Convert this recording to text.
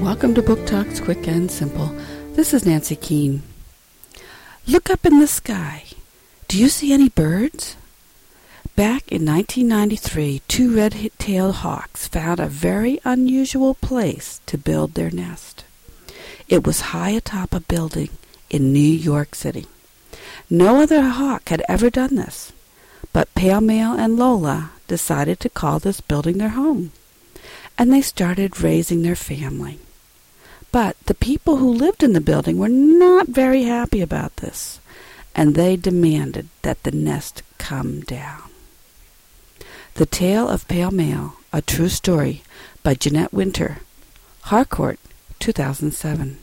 Welcome to Book Talks Quick and Simple. This is Nancy Keene. Look up in the sky. Do you see any birds? Back in 1993, two red-tailed hawks found a very unusual place to build their nest. It was high atop a building in New York City. No other hawk had ever done this, but Pale Male and Lola decided to call this building their home, and they started raising their family. But the people who lived in the building were not very happy about this, and they demanded that the nest come down. The Tale of Pale Male, a true story by Jeanette Winter, Harcourt, 2007.